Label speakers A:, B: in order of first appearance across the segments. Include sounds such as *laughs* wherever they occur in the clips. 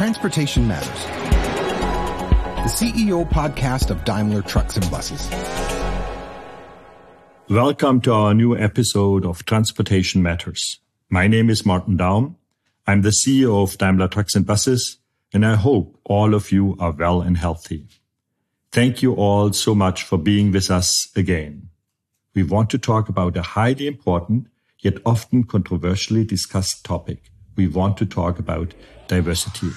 A: Transportation Matters, the CEO podcast of Daimler Trucks and Buses.
B: Welcome to our new episode of Transportation Matters. My name is Martin Daum. I'm the CEO of Daimler Trucks and Buses, and I hope all of you are well and healthy. Thank you all so much for being with us again. We want to talk about a highly important yet often controversially discussed topic. We want to talk about diversity.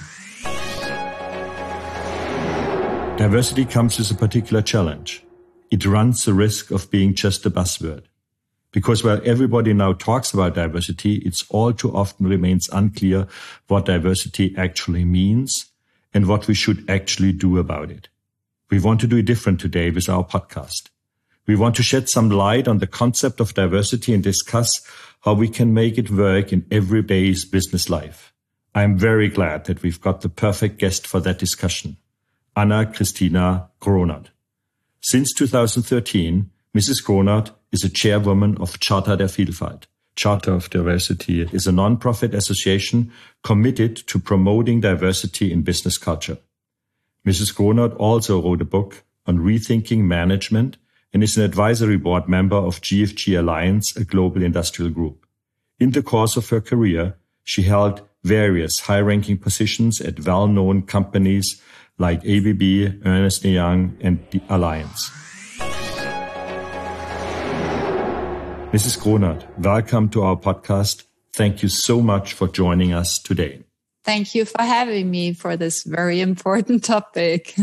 B: Diversity comes with a particular challenge. It runs the risk of being just a buzzword. Because while everybody now talks about diversity, it's all too often remains unclear what diversity actually means and what we should actually do about it. We want to do it different today with our podcast. We want to shed some light on the concept of diversity and discuss how we can make it work in everyday's business life. I'm very glad that we've got the perfect guest for that discussion, Anna Christina Gronert. Since 2013, Mrs. Grohnert is a chairwoman of Charta der Vielfalt. Charter of Diversity is a non-profit association committed to promoting diversity in business culture. Mrs. Grohnert also wrote a book on rethinking management and is an advisory board member of GFG Alliance, a global industrial group. In the course of her career, she held various high-ranking positions at well-known companies like ABB, Ernst & Young, and the Allianz. Mrs. Grohnert, welcome to our podcast. Thank you so much for joining us today.
C: Thank you for having me for this very important *laughs* topic.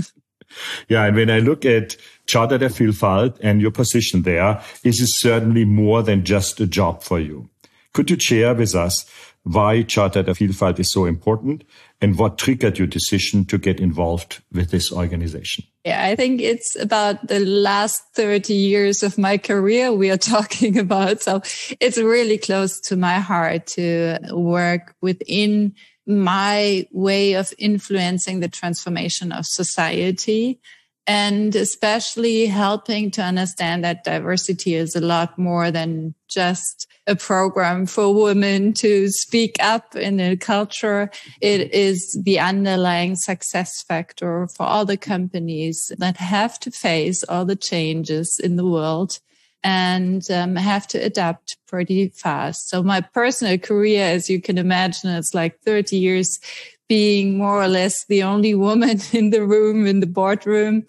B: Yeah, and when I look at Charta der Vielfalt and your position there, this is certainly more than just a job for you. Could you share with us why Charta der Vielfalt is so important and what triggered your decision to get involved with this organization?
C: Yeah, I think it's about the last 30 years of my career we are *laughs* talking about. So it's really close to my heart to work within my way of influencing the transformation of society and especially helping to understand that diversity is a lot more than just a program for women to speak up in a culture. It is the underlying success factor for all the companies that have to face all the changes in the world and um, have to adapt pretty fast. So my personal career, as you can imagine, it's like 30 years being more or less the only woman *laughs* in the room, in the boardroom,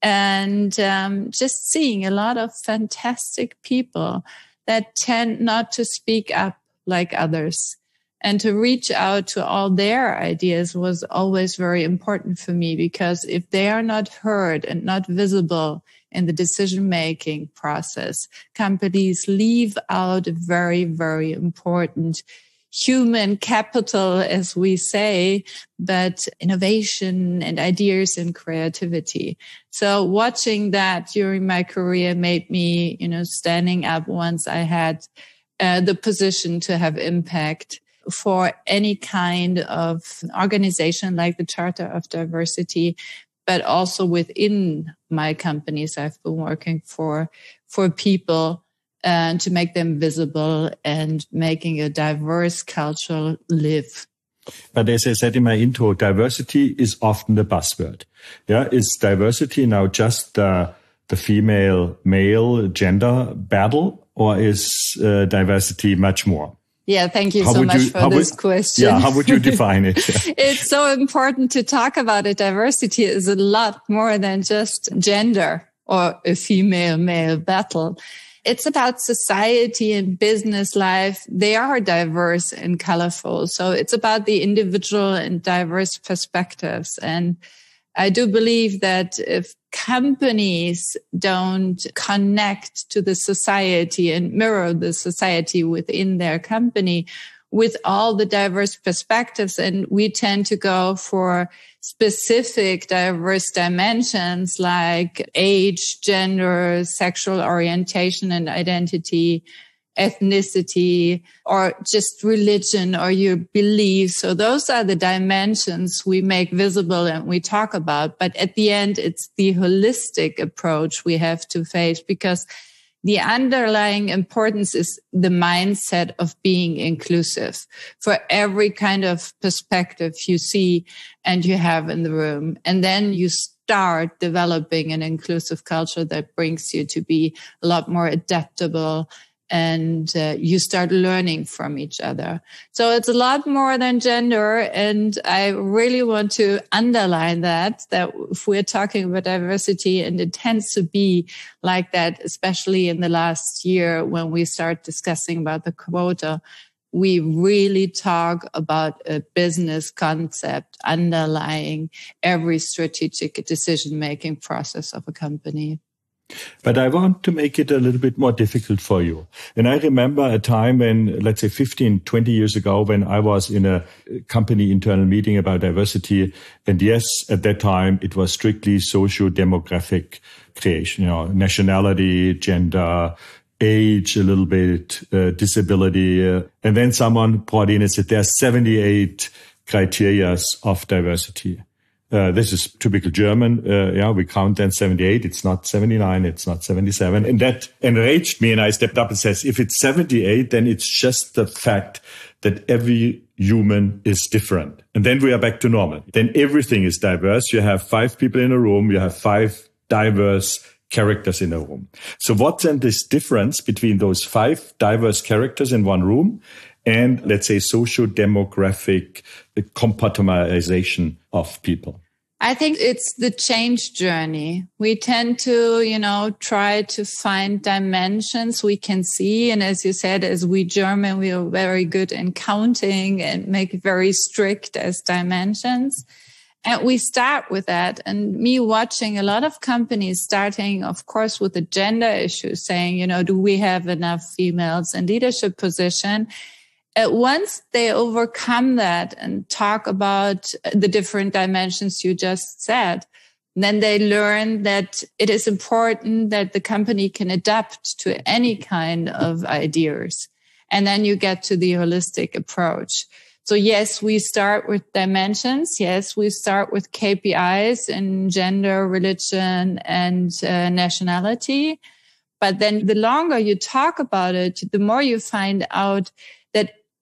C: and um, just seeing a lot of fantastic people that tend not to speak up like others. And to reach out to all their ideas was always very important for me because if they are not heard and not visible in the decision making process. Companies leave out a very, very important human capital, as we say, but innovation and ideas and creativity. So watching that during my career made me, you know, standing up once I had uh, the position to have impact for any kind of organization like the Charter of Diversity but also within my companies I've been working for, for people and to make them visible and making a diverse culture live.
B: But as I said in my intro, diversity is often the buzzword. Yeah. Is diversity now just uh, the female male gender battle or is uh, diversity much more?
C: Yeah, thank you how so much you, for this
B: would,
C: question.
B: Yeah, how would you define it? *laughs*
C: it's so important to talk about it. Diversity is a lot more than just gender or a female male battle. It's about society and business life. They are diverse and colorful. So it's about the individual and diverse perspectives. And I do believe that if companies don't connect to the society and mirror the society within their company with all the diverse perspectives, and we tend to go for specific diverse dimensions like age, gender, sexual orientation and identity ethnicity or just religion or your beliefs. So those are the dimensions we make visible and we talk about. But at the end, it's the holistic approach we have to face because the underlying importance is the mindset of being inclusive for every kind of perspective you see and you have in the room. And then you start developing an inclusive culture that brings you to be a lot more adaptable and uh, you start learning from each other. So it's a lot more than gender. And I really want to underline that, that if we're talking about diversity and it tends to be like that, especially in the last year when we start discussing about the quota, we really talk about a business concept underlying every strategic decision making process of a company.
B: But I want to make it a little bit more difficult for you. And I remember a time when, let's say 15, 20 years ago, when I was in a company internal meeting about diversity. And yes, at that time, it was strictly socio-demographic creation, you know, nationality, gender, age a little bit, uh, disability. Uh, and then someone brought in and said, there are 78 criteria of diversity. Uh, this is typical German. Uh, yeah, we count then 78. It's not 79. It's not 77. And that enraged me. And I stepped up and says, if it's 78, then it's just the fact that every human is different. And then we are back to normal. Then everything is diverse. You have five people in a room. You have five diverse characters in a room. So what's then this difference between those five diverse characters in one room and let's say socio-demographic compartmentalization of people?
C: I think it's the change journey. We tend to, you know, try to find dimensions we can see. And as you said, as we German, we are very good in counting and make very strict as dimensions. And we start with that. And me watching a lot of companies starting, of course, with the gender issue, saying, you know, do we have enough females in leadership position? Once they overcome that and talk about the different dimensions you just said, then they learn that it is important that the company can adapt to any kind of ideas. And then you get to the holistic approach. So yes, we start with dimensions. Yes, we start with KPIs in gender, religion, and uh, nationality. But then the longer you talk about it, the more you find out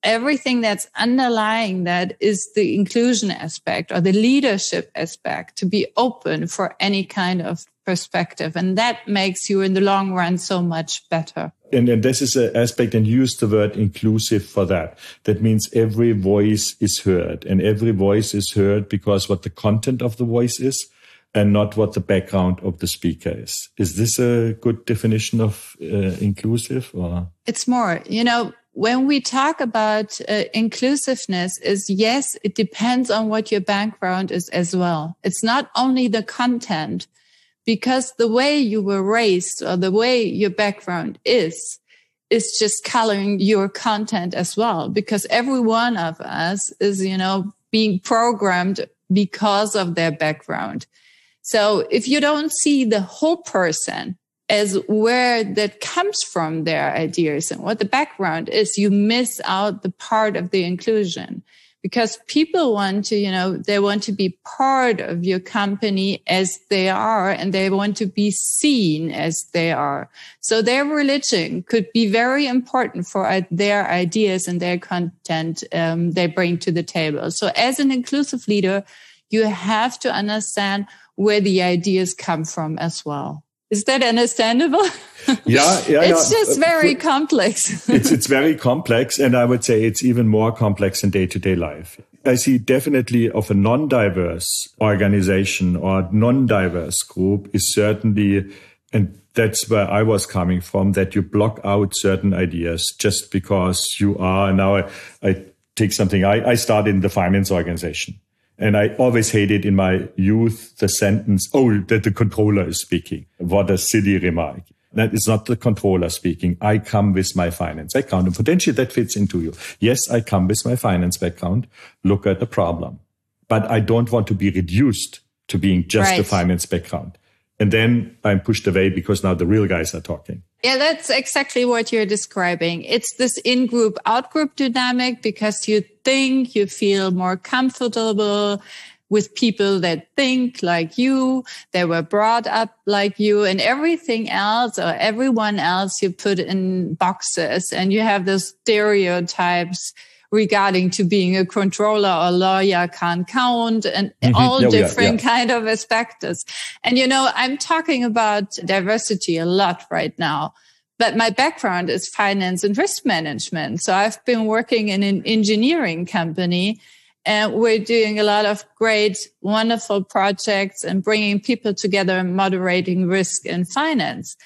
C: everything that's underlying that is the inclusion aspect or the leadership aspect to be open for any kind of perspective. And that makes you in the long run so much better.
B: And, and this is an aspect and use the word inclusive for that. That means every voice is heard and every voice is heard because what the content of the voice is and not what the background of the speaker is. Is this a good definition of uh, inclusive or?
C: It's more, you know, when we talk about uh, inclusiveness is yes, it depends on what your background is as well. It's not only the content because the way you were raised or the way your background is, is just coloring your content as well. Because every one of us is, you know, being programmed because of their background. So if you don't see the whole person, as where that comes from their ideas and what the background is, you miss out the part of the inclusion because people want to, you know, they want to be part of your company as they are and they want to be seen as they are. So their religion could be very important for their ideas and their content um, they bring to the table. So as an inclusive leader, you have to understand where the ideas come from as well. Is that understandable?
B: Yeah, yeah. *laughs*
C: it's just uh, very complex.
B: it's it's very complex, and I would say it's even more complex in day to day life. I see definitely of a non-diverse organization or non-diverse group is certainly, and that's where I was coming from, that you block out certain ideas just because you are. Now I, I take something. I, I started in the finance organization. And I always hated in my youth the sentence, oh, that the controller is speaking. What a silly remark. That is not the controller speaking. I come with my finance background and potentially that fits into you. Yes, I come with my finance background. Look at the problem, but I don't want to be reduced to being just right. a finance background. And then I'm pushed away because now the real guys are talking.
C: Yeah, that's exactly what you're describing. It's this in group, out group dynamic because you think you feel more comfortable with people that think like you, they were brought up like you and everything else or everyone else you put in boxes and you have those stereotypes regarding to being a controller or lawyer can't count and mm-hmm. all different yeah. kind of aspects. And you know, I'm talking about diversity a lot right now. But my background is finance and risk management. So I've been working in an engineering company and we're doing a lot of great, wonderful projects and bringing people together and moderating risk in finance.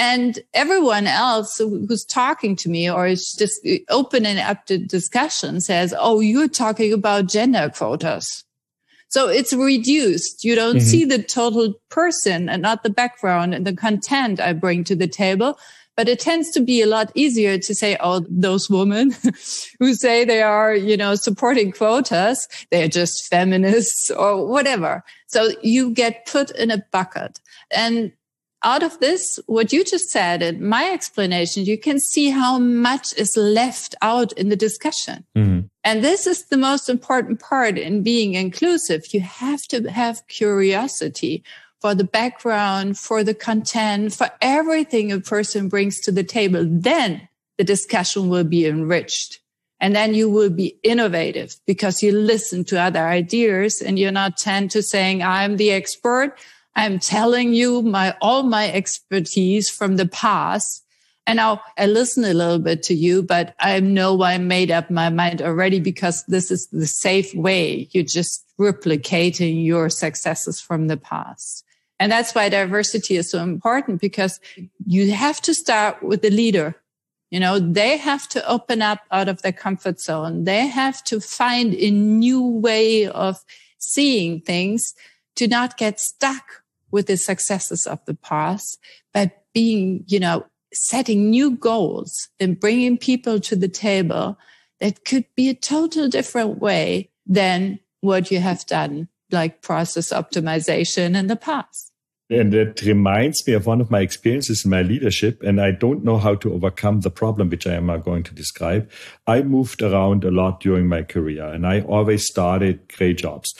C: And everyone else who's talking to me or is just open and up to discussion says, Oh, you're talking about gender quotas. So it's reduced. You don't mm-hmm. see the total person and not the background and the content I bring to the table. But it tends to be a lot easier to say, oh, those women *laughs* who say they are, you know, supporting quotas, they're just feminists or whatever. So you get put in a bucket. And out of this, what you just said and my explanation, you can see how much is left out in the discussion. Mm-hmm. And this is the most important part in being inclusive. You have to have curiosity for the background, for the content, for everything a person brings to the table. Then the discussion will be enriched. And then you will be innovative because you listen to other ideas and you're not tend to saying, I'm the expert. I'm telling you my, all my expertise from the past. And now I listen a little bit to you, but I know I made up my mind already because this is the safe way. You're just replicating your successes from the past. And that's why diversity is so important because you have to start with the leader. You know, they have to open up out of their comfort zone. They have to find a new way of seeing things to not get stuck with the successes of the past, but being, you know, setting new goals and bringing people to the table that could be a total different way than what you have done, like process optimization in the past.
B: And that reminds me of one of my experiences in my leadership. And I don't know how to overcome the problem, which I am going to describe. I moved around a lot during my career and I always started great jobs.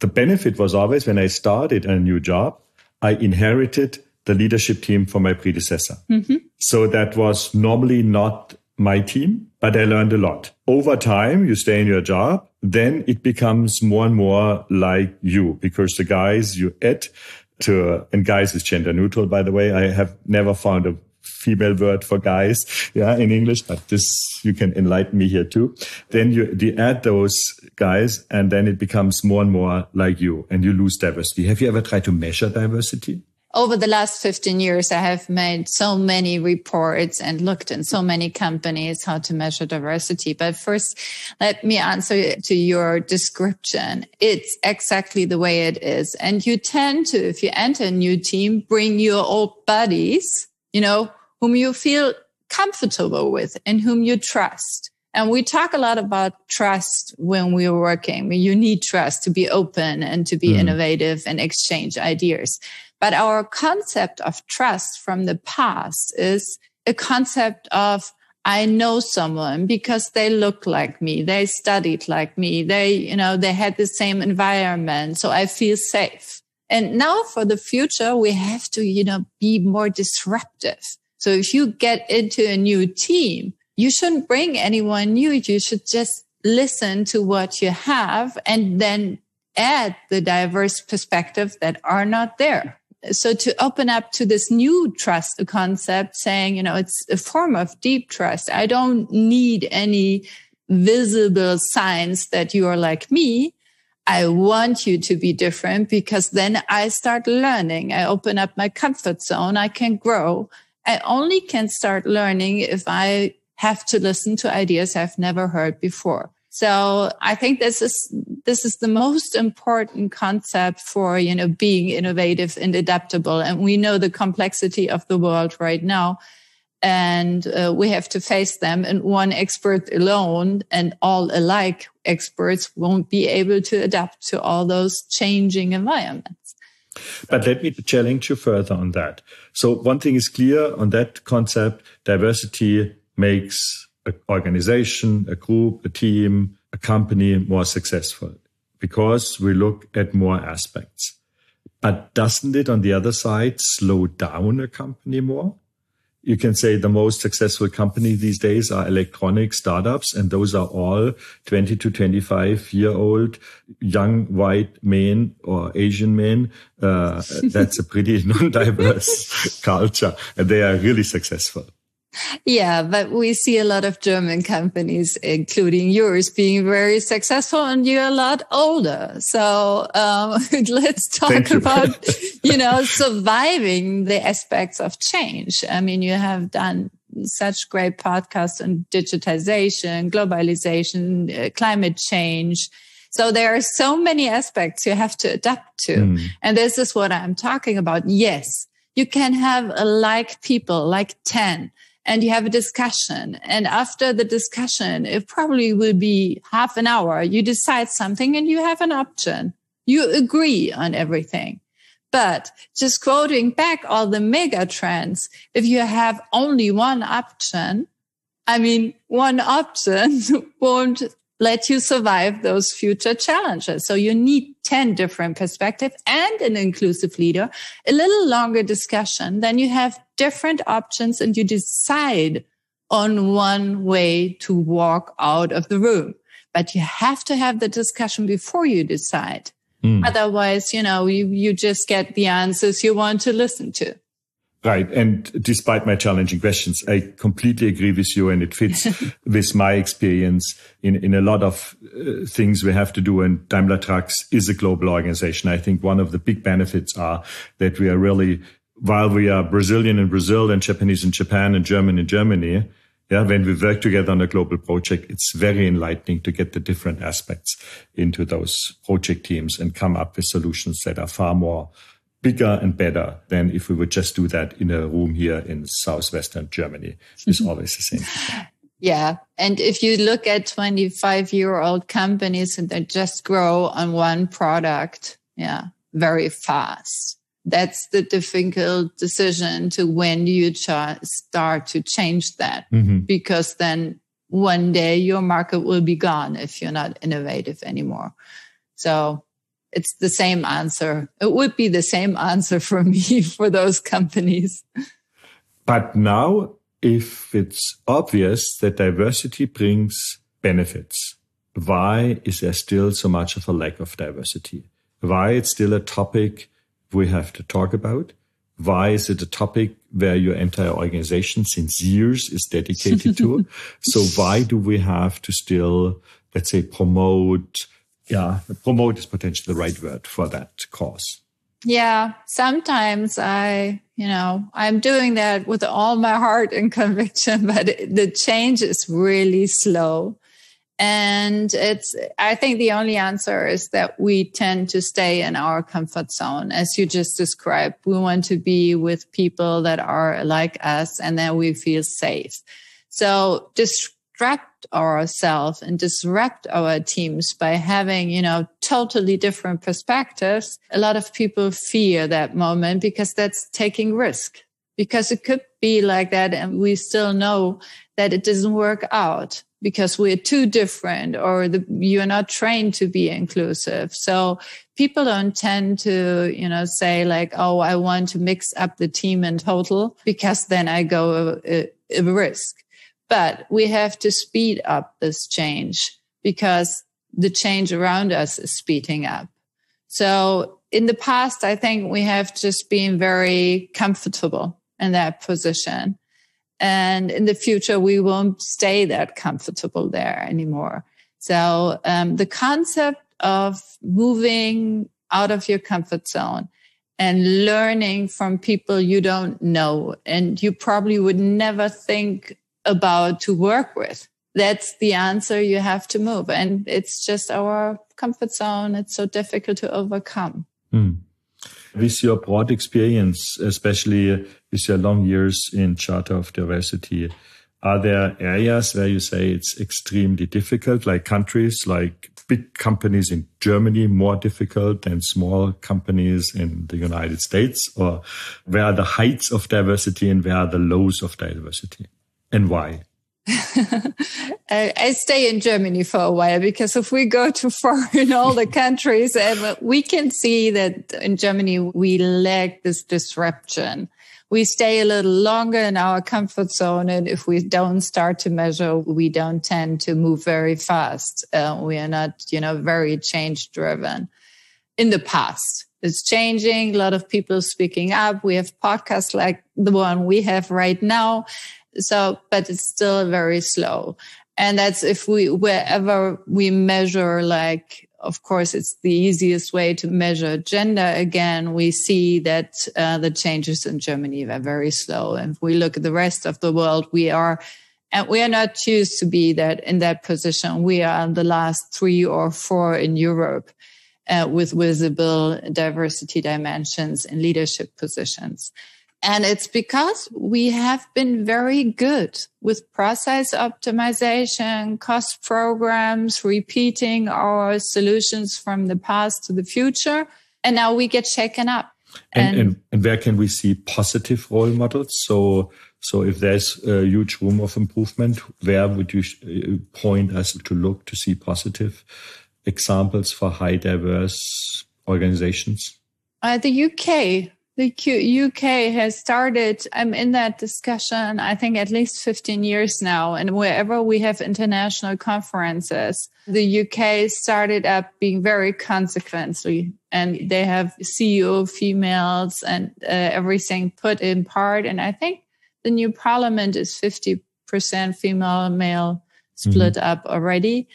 B: The benefit was always when I started a new job, I inherited the leadership team from my predecessor. Mm-hmm. So that was normally not my team, but I learned a lot. Over time, you stay in your job, then it becomes more and more like you because the guys you add to, and guys is gender neutral, by the way. I have never found a female word for guys, yeah, in English, but this, you can enlighten me here too. Then you, you add those guys and then it becomes more and more like you and you lose diversity. Have you ever tried to measure diversity?
C: over the last 15 years, I have made so many reports and looked in so many companies how to measure diversity. But first, let me answer to your description. It's exactly the way it is. And you tend to, if you enter a new team, bring your old buddies, you know, whom you feel comfortable with and whom you trust. And we talk a lot about trust when we are working. You need trust to be open and to be mm. innovative and exchange ideas. But our concept of trust from the past is a concept of I know someone because they look like me. They studied like me. They, you know, they had the same environment. So I feel safe. And now for the future, we have to, you know, be more disruptive. So if you get into a new team, you shouldn't bring anyone new. You should just listen to what you have and then add the diverse perspectives that are not there. So to open up to this new trust concept saying, you know, it's a form of deep trust. I don't need any visible signs that you are like me. I want you to be different because then I start learning. I open up my comfort zone. I can grow I only can start learning if I have to listen to ideas I've never heard before. So I think this is, this is the most important concept for, you know, being innovative and adaptable. And we know the complexity of the world right now. And uh, we have to face them. And one expert alone and all alike experts won't be able to adapt to all those changing environments.
B: But let me challenge you further on that. So one thing is clear on that concept, diversity makes an organization, a group, a team, a company more successful. because we look at more aspects. But doesn't it, on the other side, slow down a company more? You can say the most successful company these days are electronic startups, and those are all 20 to 25 year old young white men or Asian men. Uh, that's a pretty *laughs* non-diverse *laughs* culture, and they are really successful.
C: Yeah, but we see a lot of German companies, including yours, being very successful, and you're a lot older. So um, *laughs* let's talk you. about, you know, surviving the aspects of change. I mean, you have done such great podcasts on digitization, globalization, uh, climate change. So there are so many aspects you have to adapt to. Mm. And this is what I'm talking about. Yes, you can have like people, like 10 and you have a discussion. And after the discussion, it probably will be half an hour. You decide something and you have an option. You agree on everything. But just quoting back all the mega trends, if you have only one option, I mean, one option *laughs* won't let you survive those future challenges. So you need 10 different perspectives and an inclusive leader, a little longer discussion. Then you have different options and you decide on one way to walk out of the room. But you have to have the discussion before you decide. Mm. Otherwise, you know, you, you just get the answers you want to listen to.
B: Right. And despite my challenging questions, I completely agree with you and it fits *laughs* with my experience in, in a lot of uh, things we have to do. And Daimler Trucks is a global organization. I think one of the big benefits are that we are really, while we are Brazilian in Brazil and Japanese in Japan and German in Germany, yeah, when we work together on a global project, it's very enlightening to get the different aspects into those project teams and come up with solutions that are far more bigger and better than if we would just do that in a room here in southwestern Germany. It's mm-hmm. always the same.
C: Yeah. And if you look at 25 year old companies and they just grow on one product, yeah, very fast. That's the difficult decision to when you ch- start to change that mm-hmm. because then one day your market will be gone if you're not innovative anymore. So it's the same answer. It would be the same answer for me *laughs* for those companies.
B: But now, if it's obvious that diversity brings benefits, why is there still so much of a lack of diversity? Why it's still a topic we have to talk about? Why is it a topic where your entire organization since years is dedicated to? *laughs* so why do we have to still, let's say, promote yeah, promote is potentially the right word for that cause.
C: Yeah, sometimes I, you know, I'm doing that with all my heart and *laughs* conviction, but the change is really slow. And it's, I think the only answer is that we tend to stay in our comfort zone. As you just described, we want to be with people that are like us and then we feel safe. So disrupt ourselves and disrupt our teams by having, you know, totally different perspectives. A lot of people fear that moment because that's taking risk because it could be like that. And we still know that it doesn't work out because we're too different or the, you're not trained to be inclusive. So people don't tend to, you know, say like, Oh, I want to mix up the team in total because then I go a, a risk. But we have to speed up this change because the change around us is speeding up. So in the past, I think we have just been very comfortable in that position. And in the future, we won't stay that comfortable there anymore. So um, the concept of moving out of your comfort zone and learning from people you don't know and you probably would never think about to work with. That's the answer you have to move. And it's just our comfort zone. It's so difficult to overcome. Mm.
B: With your broad experience, especially with your long years in Charter of Diversity, are there areas where you say it's extremely difficult, like countries like big companies in Germany more difficult than small companies in the United States? Or where are the heights of diversity and where are the lows of diversity? And why? *laughs*
C: I stay in Germany for a while because if we go too *laughs* far in all the *laughs* countries, and we can see that in Germany we lack this disruption. We stay a little longer in our comfort zone, and if we don't start to measure, we don't tend to move very fast. Uh, we are not, you know, very change driven. In the past, it's changing. A lot of people speaking up. We have podcasts like the one we have right now so, but it's still very slow. And that's if we, wherever we measure, like, of course, it's the easiest way to measure gender. Again, we see that uh, the changes in Germany are very slow. And if we look at the rest of the world, we are, and we are not used to be that in that position. We are the last three or four in Europe. Uh, with visible diversity dimensions in leadership positions. And it's because we have been very good with process optimization, cost programs, repeating our solutions from the past to the future. And now we get shaken up.
B: And, and, and, and where can we see positive role models? So, so if there's a huge room of improvement, where would you uh, point us to look to see positive examples for high diverse organizations?
C: Uh, the UK the UK has started, I'm in that discussion, I think at least 15 years now. And wherever we have international conferences, the UK started up being very consequently and they have CEO females and uh, everything put in part. And I think the new parliament is 50% female male split mm-hmm. up already.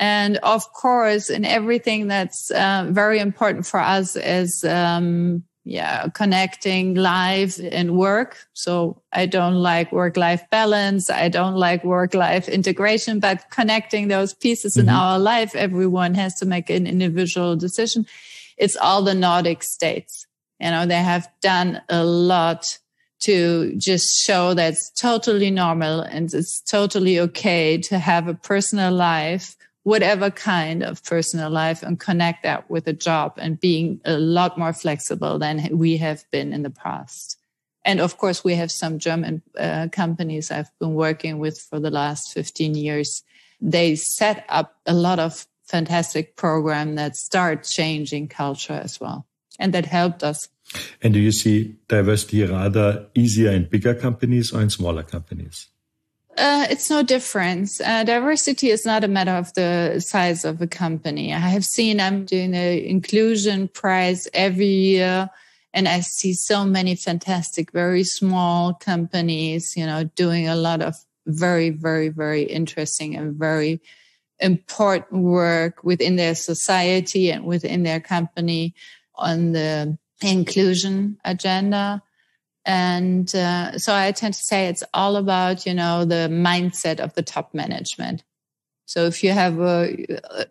C: And of course, in everything that's uh, very important for us as um, yeah, connecting life and work. So I don't like work life balance. I don't like work life integration, but connecting those pieces mm-hmm. in our life, everyone has to make an individual decision. It's all the Nordic states. You know, they have done a lot to just show that it's totally normal and it's totally okay to have a personal life whatever kind of personal life and connect that with a job and being a lot more flexible than we have been in the past. And of course, we have some German uh, companies I've been working with for the last 15 years. They set up a lot of fantastic program that start changing culture as well. And that helped us.
B: And do you see diversity rather easier in bigger companies or in smaller companies?
C: Uh, it's no difference. Uh, diversity is not a matter of the size of a company. I have seen I'm doing the inclusion prize every year and I see so many fantastic, very small companies, you know, doing a lot of very, very, very interesting and very important work within their society and within their company on the inclusion agenda. And uh, so I tend to say it's all about, you know, the mindset of the top management. So if you have a,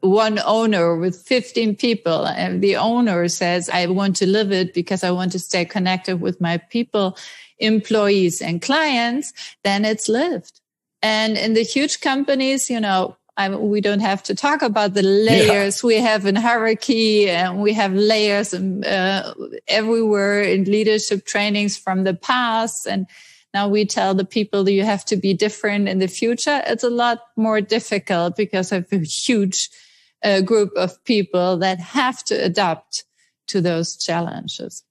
C: one owner with 15 people and the owner says, I want to live it because I want to stay connected with my people, employees and clients, then it's lived. And in the huge companies, you know, I we don't have to talk about the layers yeah. we have in hierarchy and we have layers uh, everywhere in leadership trainings from the past. And now we tell the people that you have to be different in the future. It's a lot more difficult because of a huge uh, group of people that have to adapt to those challenges.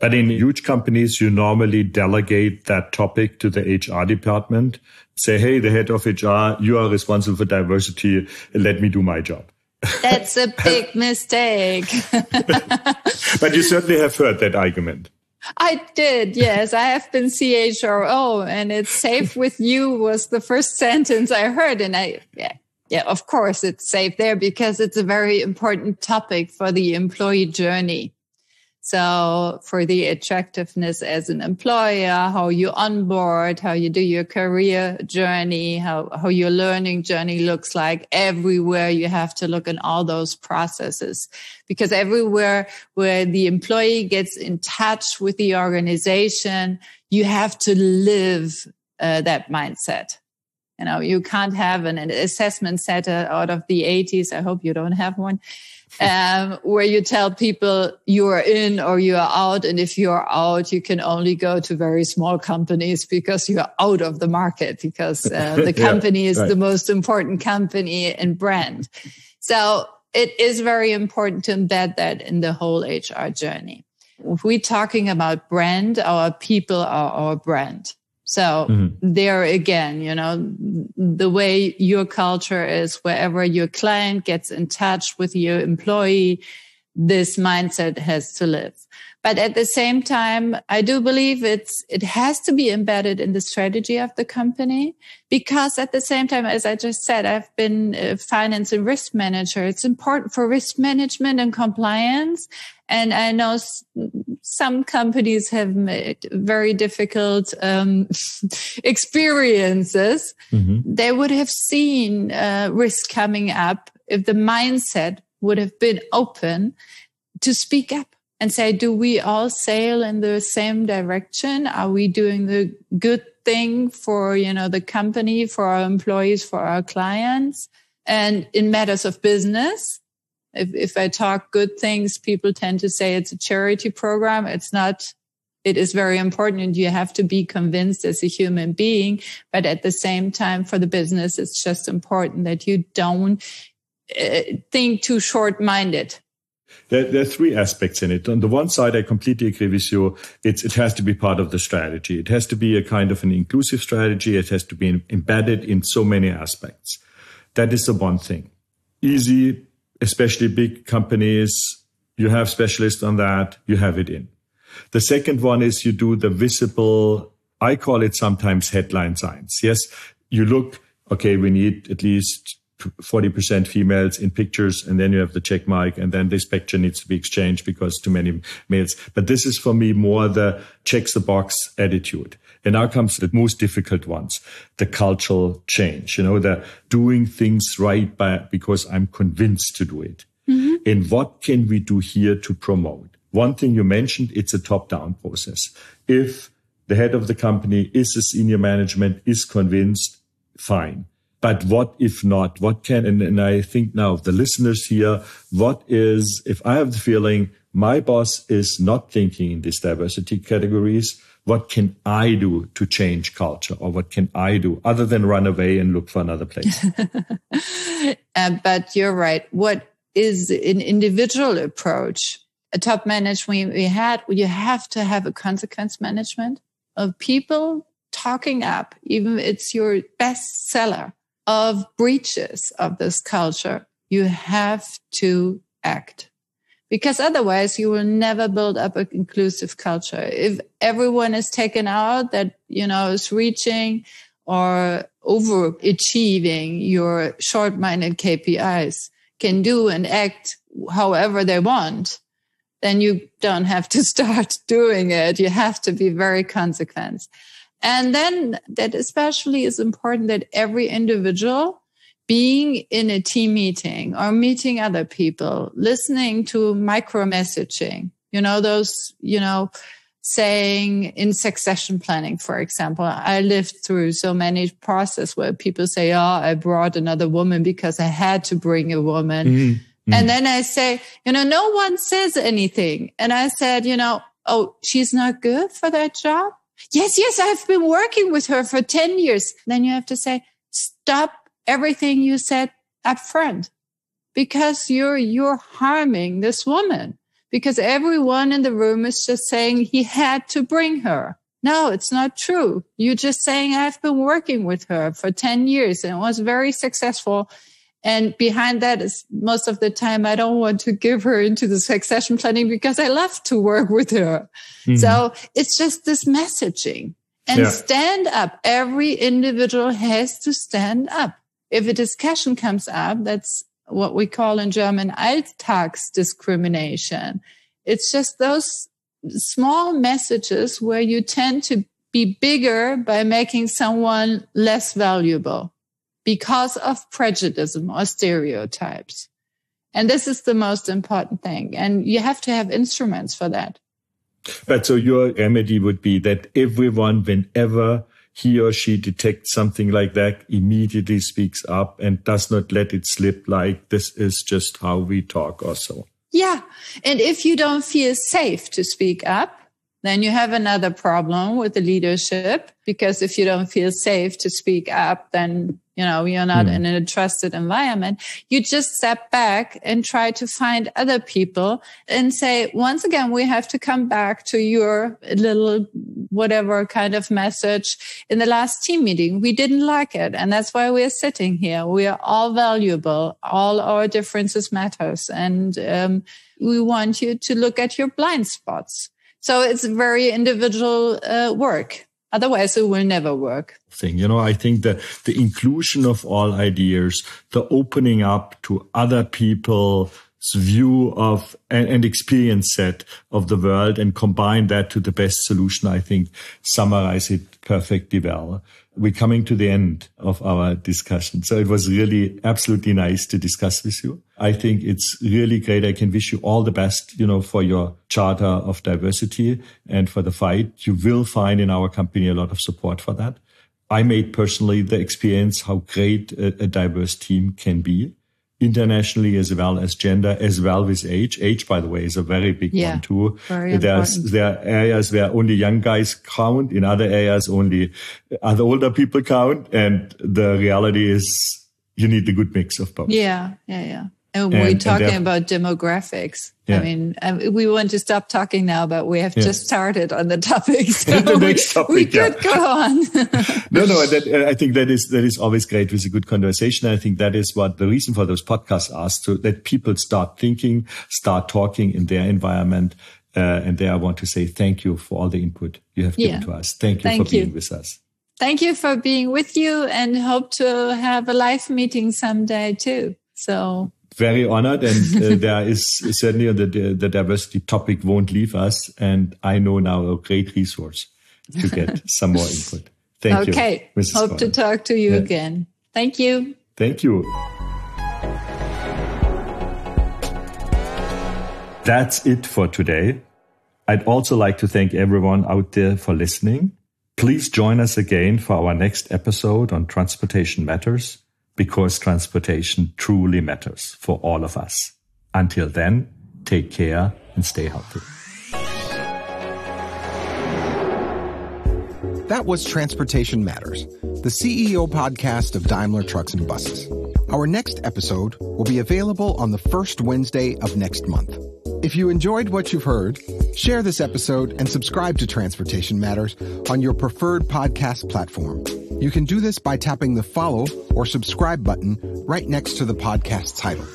B: But in huge companies, you normally delegate that topic to the HR department say, hey, the head of HR, you are responsible for diversity. Let me do my job.
C: That's a big *laughs* mistake. *laughs*
B: but you certainly have heard that argument.
C: I did, yes. I have been CHRO and it's safe *laughs* with you was the first sentence I heard. And I, yeah, yeah, of course it's safe there because it's a very important topic for the employee journey. So for the attractiveness as an employer, how you onboard, how you do your career journey, how, how your learning journey looks like everywhere you have to look in all those processes because everywhere where the employee gets in touch with the organization, you have to live uh, that mindset. You know, you can't have an, an assessment center out of the 80s. I hope you don't have one. *laughs* Um, where you tell people you are in or you are out. And if you're out, you can only go to very small companies because you're out of the market because uh, *laughs* the company yeah, is right. the most important company and brand. So it is very important to embed that in the whole HR journey. If we're talking about brand, our people are our brand. So mm-hmm. there again, you know, the way your culture is wherever your client gets in touch with your employee, this mindset has to live. But at the same time, I do believe it's, it has to be embedded in the strategy of the company because at the same time, as I just said, I've been a finance and risk manager. It's important for risk management and compliance. And I know some companies have made very difficult um, *laughs* experiences. Mm-hmm. They would have seen uh, risk coming up if the mindset would have been open to speak up and say, do we all sail in the same direction? Are we doing the good thing for, you know, the company, for our employees, for our clients? And in matters of business, if, if I talk good things, people tend to say it's a charity program. It's not, it is very important and you have to be convinced as a human being. But at the same time, for the business, it's just important that you don't uh, think too short minded
B: there, there, are three aspects in it. On the one side, I completely agree with you. It's, it has to be part of the strategy. It has to be a kind of an inclusive strategy. It has to be embedded in so many aspects. That is the one thing. Easy, especially big companies, you have specialists on that, you have it in. The second one is you do the visible, I call it sometimes headline science. Yes, you look, okay, we need at least 40% females in pictures and then you have the check mark and then this picture needs to be exchanged because too many males. But this is for me more the checks the box attitude. And now comes the most difficult ones, the cultural change, you know, the doing things right by, because I'm convinced to do it. Mm-hmm. And what can we do here to promote? One thing you mentioned, it's a top down process. If the head of the company is the senior management is convinced, fine but what if not? What can, and, and I think now the listeners here, what is, if I have the feeling my boss is not thinking in these diversity categories, what can I do to change culture or what can I do other than run away and look for another place? *laughs*
C: uh, but you're right. What is an individual approach? A top management we had, you have to have a consequence management of people talking up, even it's your best seller of breaches of this culture, you have to act because otherwise you will never build up an inclusive culture. If everyone is taken out that, you know, is reaching or overachieving your short-minded KPIs can do and act however they want, then you don't have to *laughs* start doing it. You have to be very consequent. And then that especially is important that every individual being in a team meeting or meeting other people, listening to micro messaging, you know, those, you know, saying in succession planning, for example, I lived through so many process where people say, Oh, I brought another woman because I had to bring a woman. Mm-hmm. Mm-hmm. And then I say, you know, no one says anything. And I said, you know, Oh, she's not good for that job. Yes, yes, I've been working with her for 10 years. Then you have to say, stop everything you said up front because you're, you're harming this woman because everyone in the room is just saying he had to bring her. No, it's not true. You're just saying I've been working with her for 10 years and it was very successful. And behind that is most of the time, I don't want to give her into the succession planning because I love to work with her. Mm-hmm. So it's just this messaging and yeah. stand up. Every individual has to stand up. If a discussion comes up, that's what we call in German Alltags discrimination. It's just those small messages where you tend to be bigger by making someone less valuable because of prejudice or stereotypes. And this is the most important thing. And you have to have instruments for that.
B: But so your remedy would be that everyone, whenever he or she detects something like that, immediately speaks up and does not let it slip like this is just how we talk or so.
C: Yeah. And if you don't feel safe to speak up, then you have another problem with the leadership because if you don't feel safe to speak up, then you know you're not mm. in a trusted environment. You just step back and try to find other people and say, once again, we have to come back to your little whatever kind of message in the last team meeting. We didn't like it. And that's why we're sitting here. We are all valuable. All our differences matters. And um, we want you to look at your blind spots so it's very individual uh, work. Otherwise, it will never work.
B: Thing, you know, I think that the inclusion of all ideas, the opening up to other people's view of and, and experience set of the world and combine that to the best solution, I think summarize it perfectly well we're coming to the end of our discussion. So it was really absolutely nice to discuss with you. I think it's really great. I can wish you all the best, you know, for your charter of diversity and for the fight. You will find in our company a lot of support for that. I made personally the experience how great a, a diverse team can be internationally as well as gender, as well as age. Age, by the way, is a very big yeah, one too. There's, there are areas where only young guys count. In other areas, only other older people count. And the reality is you need the good mix of both.
C: Yeah. Yeah. Yeah. And, and we're talking and about demographics. Yeah. I mean, um, we want to stop talking now, but we have yeah. just started on the topic. *laughs* So
B: the next topic,
C: we, we could go on. *laughs*
B: no, no, that, uh, I think that is that is always great with a good conversation. I think that is what the reason for those podcasts are, to let people start thinking, start talking in their environment. Uh, and there, I want to say thank you for all the input you have given yeah. to us. Thank you thank for you. being with us.
C: Thank you for being with you, and hope to have a live meeting someday too. So
B: very honored, and uh, *laughs* there is certainly the, the diversity topic won't leave us. And I know now a great resource to get *laughs* some more input. Thank
C: okay.
B: you.
C: Okay. Hope to talk to you yeah. again. Thank you.
B: Thank you. That's it for today. I'd also like to thank everyone out there for listening. Please join us again for our next episode on Transportation Matters because transportation truly matters for all of us. Until then, take care and stay healthy.
A: That was Transportation Matters, the CEO podcast of Daimler Trucks and Buses. Our next episode will be available on the first Wednesday of next month. If you enjoyed what you've heard, share this episode and subscribe to Transportation Matters on your preferred podcast platform. You can do this by tapping the follow or subscribe button right next to the podcast title.